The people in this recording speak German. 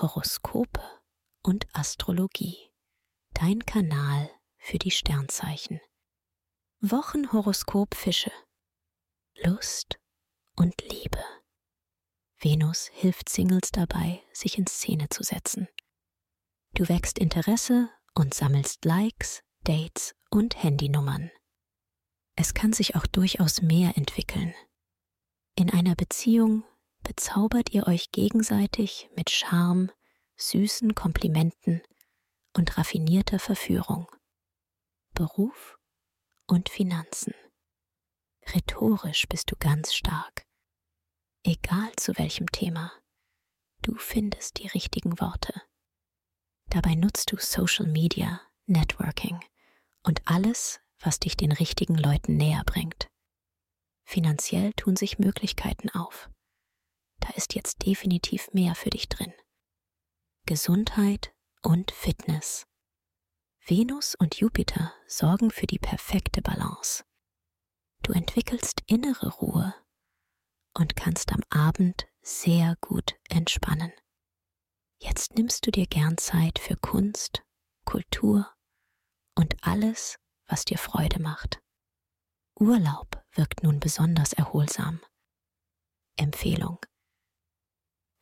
Horoskope und Astrologie. Dein Kanal für die Sternzeichen. Wochenhoroskop Fische. Lust und Liebe. Venus hilft Singles dabei, sich in Szene zu setzen. Du wächst Interesse und sammelst Likes, Dates und Handynummern. Es kann sich auch durchaus mehr entwickeln. In einer Beziehung bezaubert ihr euch gegenseitig mit Charme, süßen Komplimenten und raffinierter Verführung. Beruf und Finanzen. Rhetorisch bist du ganz stark. Egal zu welchem Thema, du findest die richtigen Worte. Dabei nutzt du Social Media, Networking und alles, was dich den richtigen Leuten näher bringt. Finanziell tun sich Möglichkeiten auf ist jetzt definitiv mehr für dich drin. Gesundheit und Fitness. Venus und Jupiter sorgen für die perfekte Balance. Du entwickelst innere Ruhe und kannst am Abend sehr gut entspannen. Jetzt nimmst du dir gern Zeit für Kunst, Kultur und alles, was dir Freude macht. Urlaub wirkt nun besonders erholsam. Empfehlung.